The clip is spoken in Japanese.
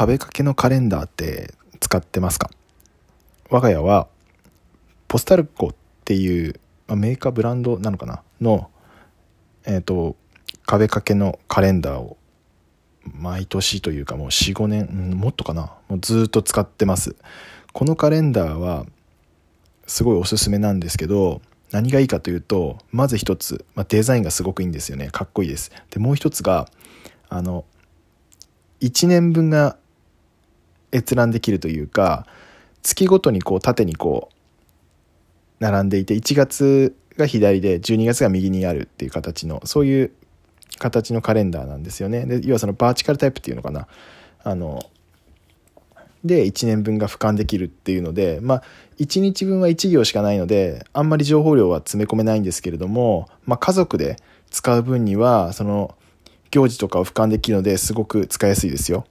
壁掛けのカレンダーって使ってますか？我が家はポスタルコっていうメーカーブランドなのかな？のえっ、ー、と壁掛けのカレンダーを毎年というかもう45年、もっとかな？もうずっと使ってます。このカレンダーはすごいおすすめなんですけど何がいいかというとまず一つ、まあ、デザインがすごくいいんですよね。かっこいいです。でもう一つがあの1年分が閲覧できるというか月ごとにこう縦にこう並んでいて1月が左で12月が右にあるっていう形のそういう形のカレンダーなんですよねで要はそのバーチカルタイプっていうのかなあので1年分が俯瞰できるっていうのでまあ1日分は1行しかないのであんまり情報量は詰め込めないんですけれども、まあ、家族で使う分にはその行事とかを俯瞰できるのですごく使いやすいですよ。